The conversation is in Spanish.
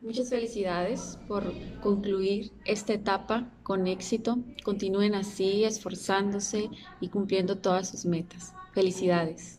Muchas felicidades por concluir esta etapa con éxito. Continúen así, esforzándose y cumpliendo todas sus metas. Felicidades.